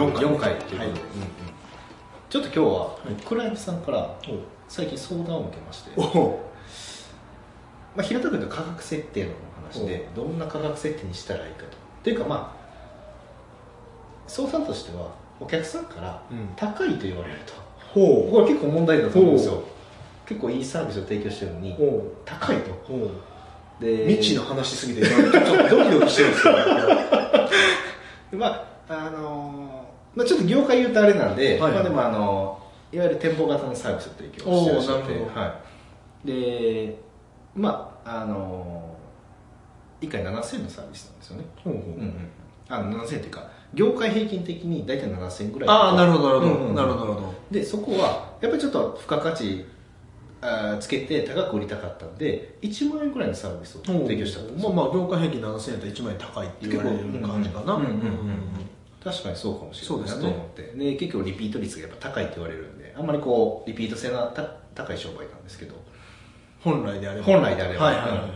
4回。4回ということで、はい。うんうん。ちょっと今日は、クライアントさんから最近相談を受けまして、まあ、平たく言うと価格設定の話でどんな価格設定にしたらいいかと。っていうかまあ相談としてはお客さんからうん。高いと言われると、ほこれ結構問題だと思うんですよ。ほ結構いいサービスを提供してるのに高いと。で未知の話しすぎて今ちょっとドキドキしてるんですけど まああのーまあ、ちょっと業界言うとあれなんで、はいまあ、でもあのいわゆる店舗型のサービスを提供してらっしゃってはい、でまああのー、1回7000円のサービスなんですよね。ほうほう。うんうんあの7000円っていうか業界平均的に大体7000円ぐらいああなるほどなるほど、なるほどでそこはやっぱりちょっと付加価値あーつけて高く売りたかったんで1万円ぐらいのサービスを提供したんですよ。まあまあ業界平均7000円と1万円高いって言われる感じかな。うんうんうんうん確かにそうかもしれないなそうですね。と思ってで結構リピート率がやっぱ高いって言われるんであんまりこうリピート性のた高い商売なんですけど。本来であれば。本来であれば。はいはいはいはい。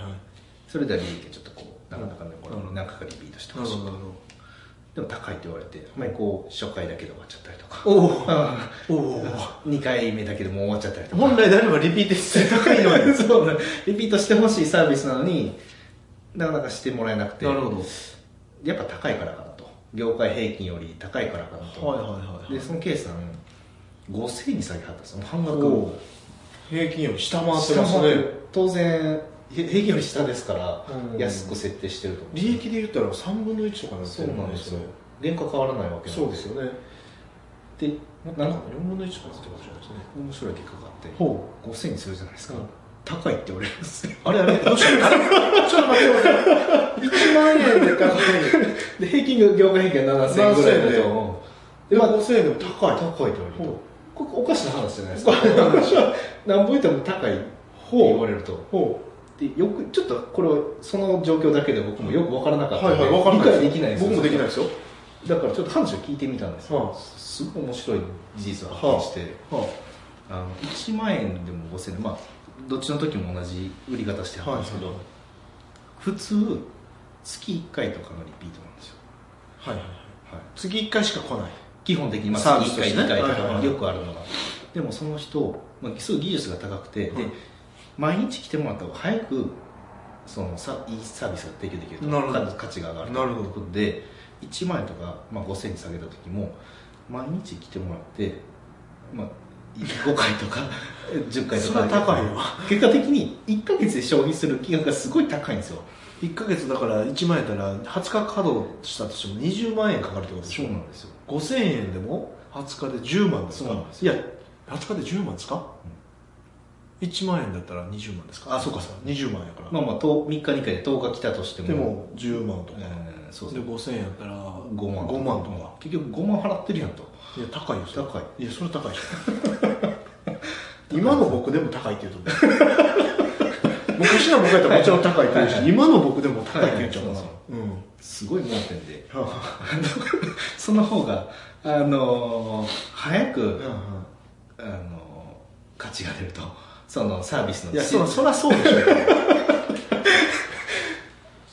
それでは利益がちょっとこうなかなかねこん何回かリピートしてなほしいるほどなるほでも高いって言われてあんまりこう初回だけで終わっちゃったりとか。どおうん おおお2回目だけでもう終わっちゃったりとか。本来であればリピート率高いのに。そう。ねリピートしてほしいサービスなのになかなかしてもらえなくて。なるほど。やっぱ高いから業界平均より高いからかなと、はいはいはいはい。でその K さん5000円に下げはったんですよ。半額。平均より下回って下ますね。当然へ平均より下ですからうん。安く設定してると思う利益で言ったら3分の1とかなんですそうなんですよ。原価変わらないわけそうですよね。でなんんか4分の1とかってことじゃないですね。面白い結果があってほ5000円にするじゃないですか、うん。高いって言われるんですよ。あれあれどうしたの ちょっと待って待って1万円で高いで平均が業界平均が7000円ぐらいだ7000円と。で、でまあ5000円でも高い。高いって言われるほとここおかしな話じゃないですか。何ぼ言っても高いって言われると。ほでよくちょっとこれはその状況だけで僕もよく分からなかったはいはい分からない理解できないですよ。僕もできないですよ。だからちょっと話を聞いてみたんですよ、はあすごい面白い事実を発見して、はあ。の1万円でも5000円でまあどっちの時も同じ売り方してはったんですけど、はい。普通月1回とかのリピートなんですよ、はいはいはい、次1回しか来ない。基本的にまあ月1回スとして。ね2回とかよくあるのが。でもその人、まあ、すごい技術が高くて、はい。で毎日来てもらった方が早くそのさいいサービスが提供できると。なるほど。価値が上がるなるほどということで。1万円とか、まあ、5000円に下げた時も毎日来てもらって、まあ、5回とか 10回とか。それは高いよ結果的に1か月で消費する金額がすごい高いんですよ1ヶ月だから1万円やったら20日稼働したとしても20万円かかるってことでしょ？そうなんですよ。5000円でも20日で10万ですか？いや20日で10万ですか、1万円だったら20万ですか？あそうかそう20万やから、まあまあ10 3日に1回で10日来たとしても。でも10万とか、えーそうで5000円やったら5万5万とか。結局5万払ってるやんと。いや高いよ高い。いやそれ高い。今の僕でも高いって言うと思う昔の僕やったらもちろん高いって言うし、今の僕でも高いって言っちゃうかな、はいはいそううん。すごい盲点で。その方があのー早く、あのー価値が出ると。そのサービスのいやそらそらそうでしょ。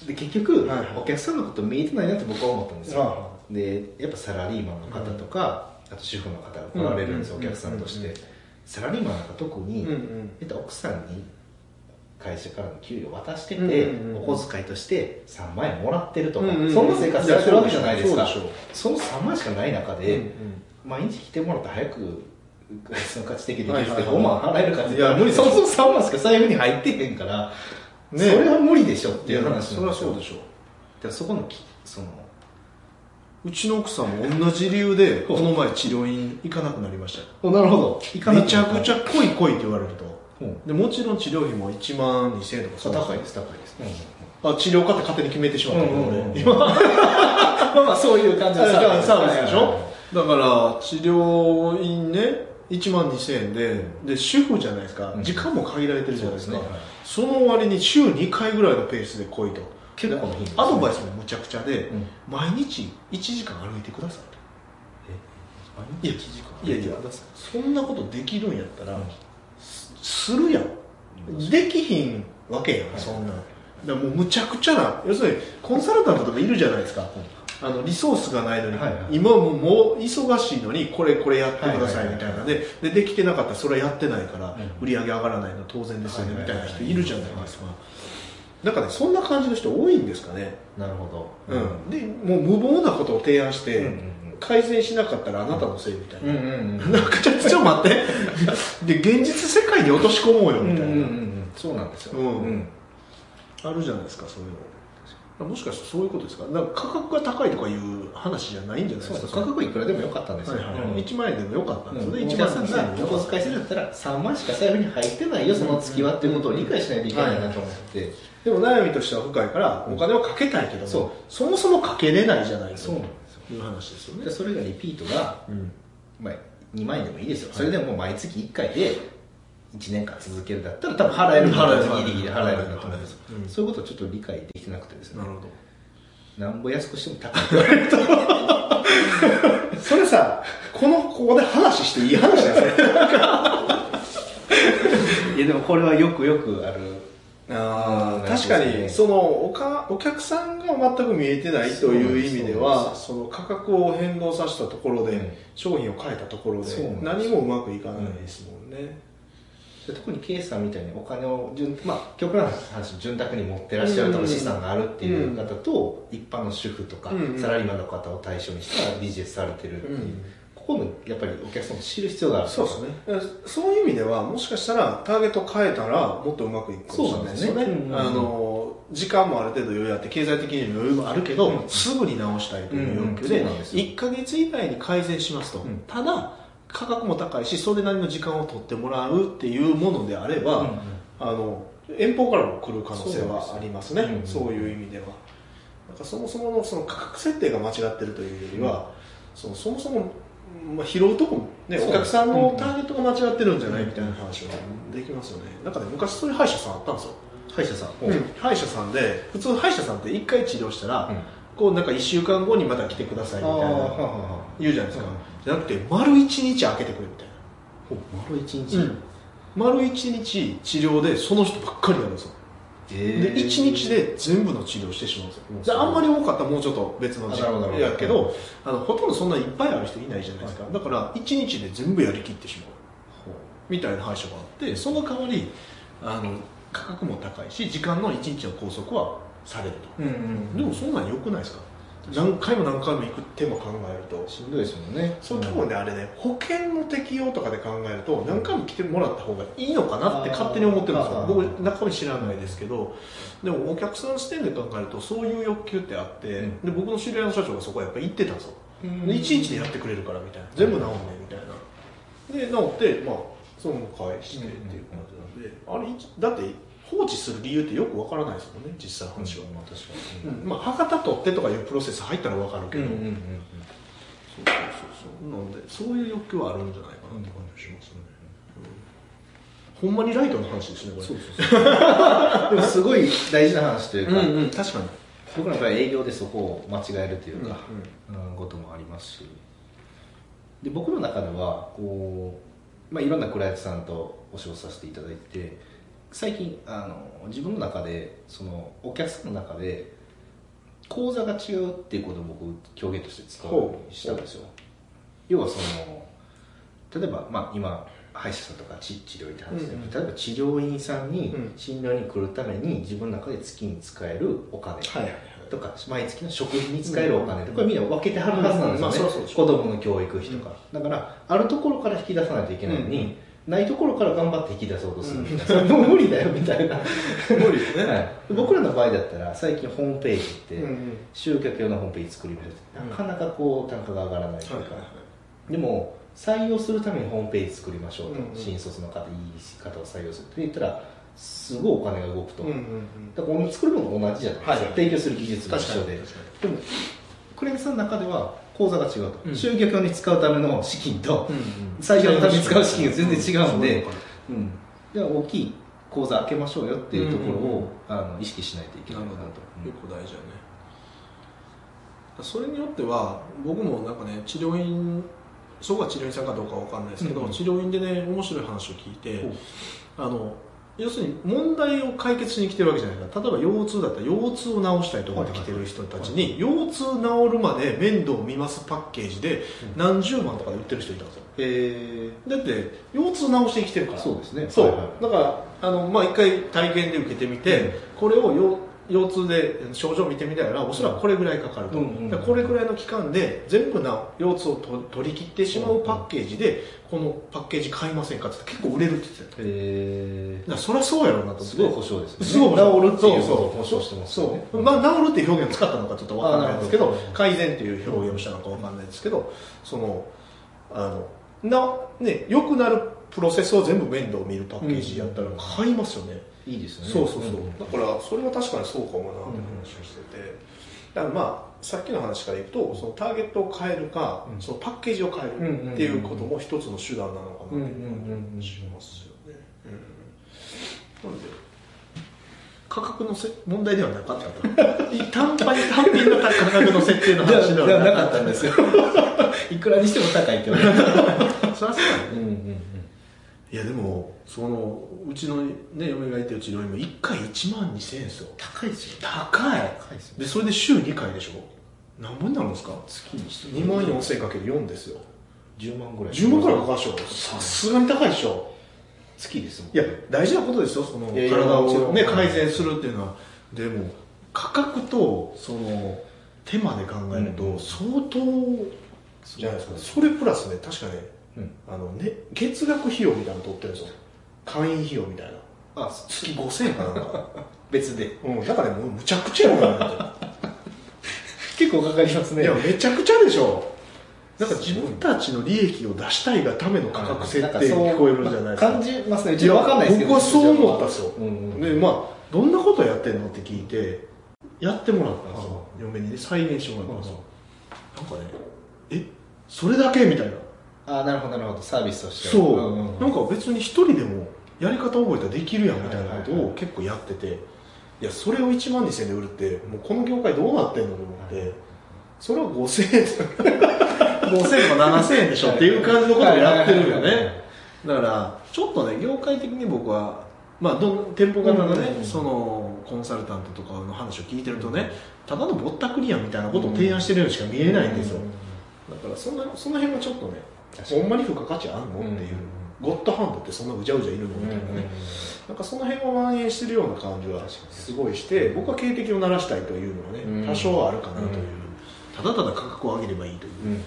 で結局、お客さんのこと見えてないなって僕は思ったんですよ、はでやっぱサラリーマンの方とか、あと主婦の方が来られるんですよ、うんお客さんとして、うんサラリーマンなんか特に、うんうん。えっと、奥さんに会社からの給料渡してて、お小遣いとして3万円もらってるとか、そんな生活やってるわけじゃないですか。その3万しかない中で、毎日来てもらって早くその価値的にできるってはいはいはい5万払えるかっていや無理。そもそも3万しか財布に入ってへんから、ねそれは無理でしょっていう話なんですよ。そりゃそうでしょだからそこのきそのうちの奥さんも同じ理由でこの前治療院行かなくなりました。よなるほど。めちゃくちゃ来い来いって言われると。うんでもちろん治療費も1万2000円とか高いです高いです、あ治療家って勝手に決めてしまったけど俺。今。まあまあそういう感じのサービスサービスでしょ、はいはいはいだから治療院ね1万2000円でで主婦じゃないですか、うん。時間も限られてるじゃないですか。そうですね。その割に週2回ぐらいのペースで来いと。結構ね。アドバイスもむちゃくちゃで、うん。毎日1時間歩いてください。とえいや1時間？いやいやそんなことできるんやったら、うんすするやん。できひんわけやん、はい。そんな。んだもうむちゃくちゃな要するにコンサルタントとかいるじゃないですか、あのリソースがないのに、はいはい。今ももう忙しいのにこれこれやってくださいみたいな。ででできてなかったらそれはやってないからうん。売り上げ上がらないの当然ですよねみたいな人いるじゃないですか。なんかねそんな感じの人多いんですかね、なるほど。うん、でもう無謀なことを提案して、うんうん改善しなかったらあなたのせいみたいな、うんうんうん。なんかちょっと待って。で現実世界に落とし込もうよみたいな、うんうんうんそうなんですよ。うん。あるじゃないですかそういうの。もしかしてそういうことですか？なんか価格が高いとかいう話じゃないんじゃないですか？価格いくらでもよかったんですよ、はいはいうん。1万円でもよかったんですよね、うん、1皆さん万円お小遣いするん。だったら3万しか財布に入ってないよその月はっていうことを理解しないといけないなと思って、でも悩みとしては深いからお金をかけたいけども、そう。そもそもかけれないじゃないですよという話ですよね。でそれがリピートが、うん。まあ、2万円でもいいですよ。それでも毎月1回で1年間続けるんだったら多分払える払えるギリギリ払えるんだと思うんですうん。そういうことをちょっと理解できてなくてですね。なるほど。なんぼ安くしても高いって言われると。それさこのここで話していい話だよそれ。いやでもこれはよくよくあるうんあー確かにそのおかお客さんが全く見えてないという意味ではその価格を変動させたところで、うん。商品を変えたところで何もうまくいかないですもんね、で特に K さんみたいにお金を順、まあ、極端な話潤沢に持ってらっしゃるとか資産があるっていう方と、一般の主婦とか、うんうん。サラリーマンの方を対象にしたビジネスされてるっていう、うんここのやっぱりお客さんも知る必要がある。そうですね。そういう意味ではもしかしたらターゲットを変えたらもっとうまくいくかもしれないですよね。ねあの時間もある程度余裕あって経済的に余裕もあるけど、うん。すぐに直したいという欲求でそうなんですよ。1か月以内に改善しますと、うん。ただ価格も高いしそれなりの時間を取ってもらうっていうものであれば、あの遠方からも来る可能性はありますね。そういう意味では。なんかそもそものその価格設定が間違ってるというよりは、そのそもそも、まあ、拾うとこも、ね、お客さんのターゲットが間違ってるんじゃないみたいな話はできますよね。なんかね昔そういう歯医者さんあったんですよ、歯医者さん、歯医者さんで普通歯医者さんって1回治療したら、うん。こうなんか1週間後にまた来てくださいみたいな言うじゃないですか、うんじゃなくて丸1日空けてくれみたいな。丸一日、丸一日治療でその人ばっかりやるんですよ。えで1日で全部の治療をしてしまうんですよあんまり多かったらもうちょっと別の時あなるほどなるほど。やけどあのほとんどそんなにいっぱいある人いないじゃないですか、だから1日で全部やりきってしまう。みたいな歯医者があってその代わりあの価格も高いし時間の1日の拘束はされると、うんうん。でもそんなん良くないですか？何回も何回も行く手も考えると。しんどいですもんね。そう多分ねあれね保険の適用とかで考えると何回も来てもらった方がいいのかなって勝手に思ってるんですよ。僕中身知らないですけど。でもお客さん視点で考えるとそういう欲求ってあって、うん。で僕の知り合いの社長がそこはやっぱ行ってたんですよ、うん。で1日でやってくれるからみたいな。全部治んねんみたいな。で治ってまあその返してっていう感じなんで、あれいだって放置する理由ってよくわからないですもんね実際の話は、まあ確かうん。まあ歯型取ってとかいうプロセス入ったらわかるけど、うんうんうんそうそうそうそう。なんでそういう欲求はあるんじゃないかなって感じがしますね、うん。ほんまにライトの話ですねこれ。そうそうそう。でもすごい大事な話というか、うんうん。確かに。僕なんかは営業でそこを間違えるというか、ううんこともありますし。で僕の中ではこう、まあ、いろんなクライアントさんとお仕事させていただいて最近あの自分の中でそのお客さんの中で講座が違うっていうことを僕表現として使うようにしたんですよ。要はその例えば、まあ、今歯医者さんとか治治療院って話で、うんうん。例えば治療院さんにうん。診療に来るために自分の中で月に使えるお金、とか毎月の食費に使えるお金とかみんな分けてはるはずなんですよね、うんまあそうそうでし子供の教育費とか、だからあるところから引き出さないといけないのに、ないところから頑張って引き出そうとする。みたいな、それもう無理だよみたいな、無理ですね、はい、僕らの場合だったら最近ホームページって、集客用のホームページ作りましたなかなかこう単価が上がらないというか、でも採用するためにホームページ作りましょうと、新卒の方いい方を採用するって言ったらすごいお金が動くと、だから作るもの同じじゃないですか、はい提供する技術も一緒で。でもクレームさんの中では口座が違うと、うん。集客用に使うための資金と、に採用のために使う資金が全然違うんで。うん。では大きい口座開けましょうよっていうところを、あの意識しないといけないかなと、結構大事だね。それによっては僕もなんかね治療院そこが治療院さんかどうかわかんないですけど、治療院でね面白い話を聞いて、あの要するに問題を解決しに来てるわけじゃないか。ら例えば腰痛だったら腰痛を治したいと思って来てる人たちに腰痛治るまで面倒を見ますパッケージで何十万とかで売ってる人いたんですよ。へえだって腰痛治してに来てるから。そうですね。そう、はいはい。だからあの、まあ、一回体験で受けてみて、これを腰腰痛で症状を見てみたらおそらくこれぐらいかかると、うんうん。うんこれぐらいの期間で全部な腰痛をと取り切ってしまうパッケージでこのパッケージ買いませんかって結構売れるって言ってたよ。へえそりゃそうやろうなと思って。すごい保証ですね。すごい治るっていう。そう保証してますよね。そう、まあ、治るっていう表現を使ったのかちょっとわかんないですけど。改善っていう表現をしたのかわかんないですけどそのあのなね良くなるプロセスを全部面倒見るパッケージやったら買いますよね、いいですね。そうそうそう、ん。だからそれは確かにそうかもなって話をしてて、だからまあさっきの話からいくとそのターゲットを変えるか、うん。そのパッケージを変えるっていうことも一つの手段なのかなっていう感じしますよね、うんなんで価格のせ問題ではなかったと単単単品の価格の設定の話ではなかった。んですよ。いくらにしても高いって言われたそりゃそうだねうんうんうんいやでもそのうちのね嫁がいてる治療院も1回1万2000円ですよ。高いですよ高い。高いですよでそれで週2回でしょ。何本になるんですか？月にして2万4000かける4ですよ。10万ぐらい。10万くらいかかるでしょ。さすがに高いでしょ。月ですもんいや大事なことですよ。その体を、ね、改善するっていうのは。でも価格とその手間で考えるとうん。相当じゃないですか。それプラスね確かねうんあのね月額費用みたいなの取ってるんですよ。会員費用みたいな。あ月5000円かなんか。別で。うん。だからねもうむちゃくちゃやな 結構かかりますね。いやめちゃくちゃでしょ。なんか自分たちの利益を出したいがための価格設定に聞こえるんじゃないですか。感じますね。分かんないですけど。僕はそう思ったんですよ、うんうん。でまあどんなことやってんのって聞いてやってもらったんですよ、嫁にね再現してもらったんですよ、なんかねえそれだけ？みたいなあなるほどなるほど。サービスとしては。そう、んんん。なんか別に一人でもやり方覚えたらできるやんみたいなことはいはいを結構やってて。いやそれを1万2000円で売るってもうこの業界どうなってんのと思って。それは5000円。5000円とか7000円でしょっていう感じのことをやってるよね。だからちょっとね業界的に僕はまあどん店舗型のね、うんうんうん。そのコンサルタントとかの話を聞いてるとねただのぼったくりやんみたいなことを提案してるようにしか見えないんですよ、だからそのその辺はちょっとねほんまに付加価値あんのっていう、ゴッドハンドってそんなうじゃうじゃいるのみたいなね、なんかその辺は蔓延してるような感じはすごいして僕は警笛を鳴らしたいというのはね、うん。多少はあるかなという、うんただただ価格を上げればいいという、うん。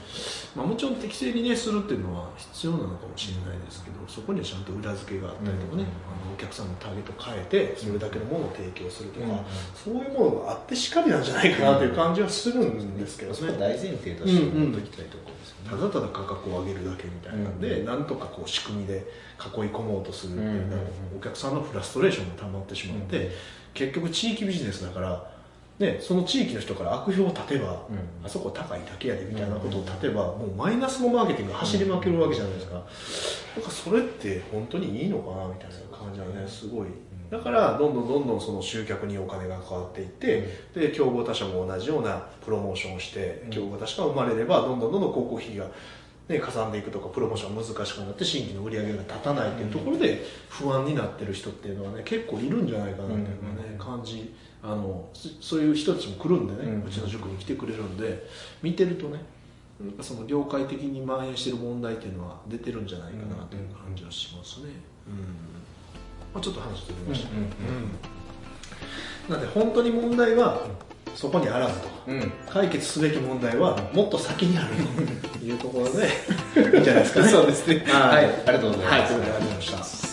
まあ、もちろん適正にねするっていうのは必要なのかもしれないですけどそこにはちゃんと裏付けがあったりとかね、うんあのお客さんのターゲットを変えてそれだけのものを提供するとか、うんそういうものがあってしかりなんじゃないかなという感じはするんですけどね、そこは大前提として持っておきたいところですよね。ただただ価格を上げるだけみたいなんで、うんなんとかこう仕組みで囲い込もうとするっていうのは、うんお客さんのフラストレーションが溜まってしまって、うん。結局地域ビジネスだから、ね、その地域の人から悪評を立てば、うん。あそこ高いだけやでみたいなことを立てば、もうマイナスのマーケティングが走りまくるわけじゃないですか、なんかそれって本当にいいのかなみたいな感じはねすごい。だからどんどんどんどんその集客にお金が変わっていって、で競合他社も同じようなプロモーションをして、うん。競合他社が生まれればどんどんどんどん広告費が、ね、かさんでいくとかプロモーションが難しくなって新規の売り上げが立たないっていうところで不安になってる人っていうのはね結構いるんじゃないかなっていうのはね、うん。感じあのそそういう人たちも来るんでね、うん。うちの塾に来てくれるんで見てるとねその業界的に蔓延してる問題っていうのは出てるんじゃないかなという感じはしますね、うん。まあ、ちょっと話してみました、うん。うん。なんで本当に問題はそこにあらずとうんうん。解決すべき問題はもっと先にあるというところでいいんじゃないですかね。そうですね。はい。はい。ありがとうございます。はいありがとうございました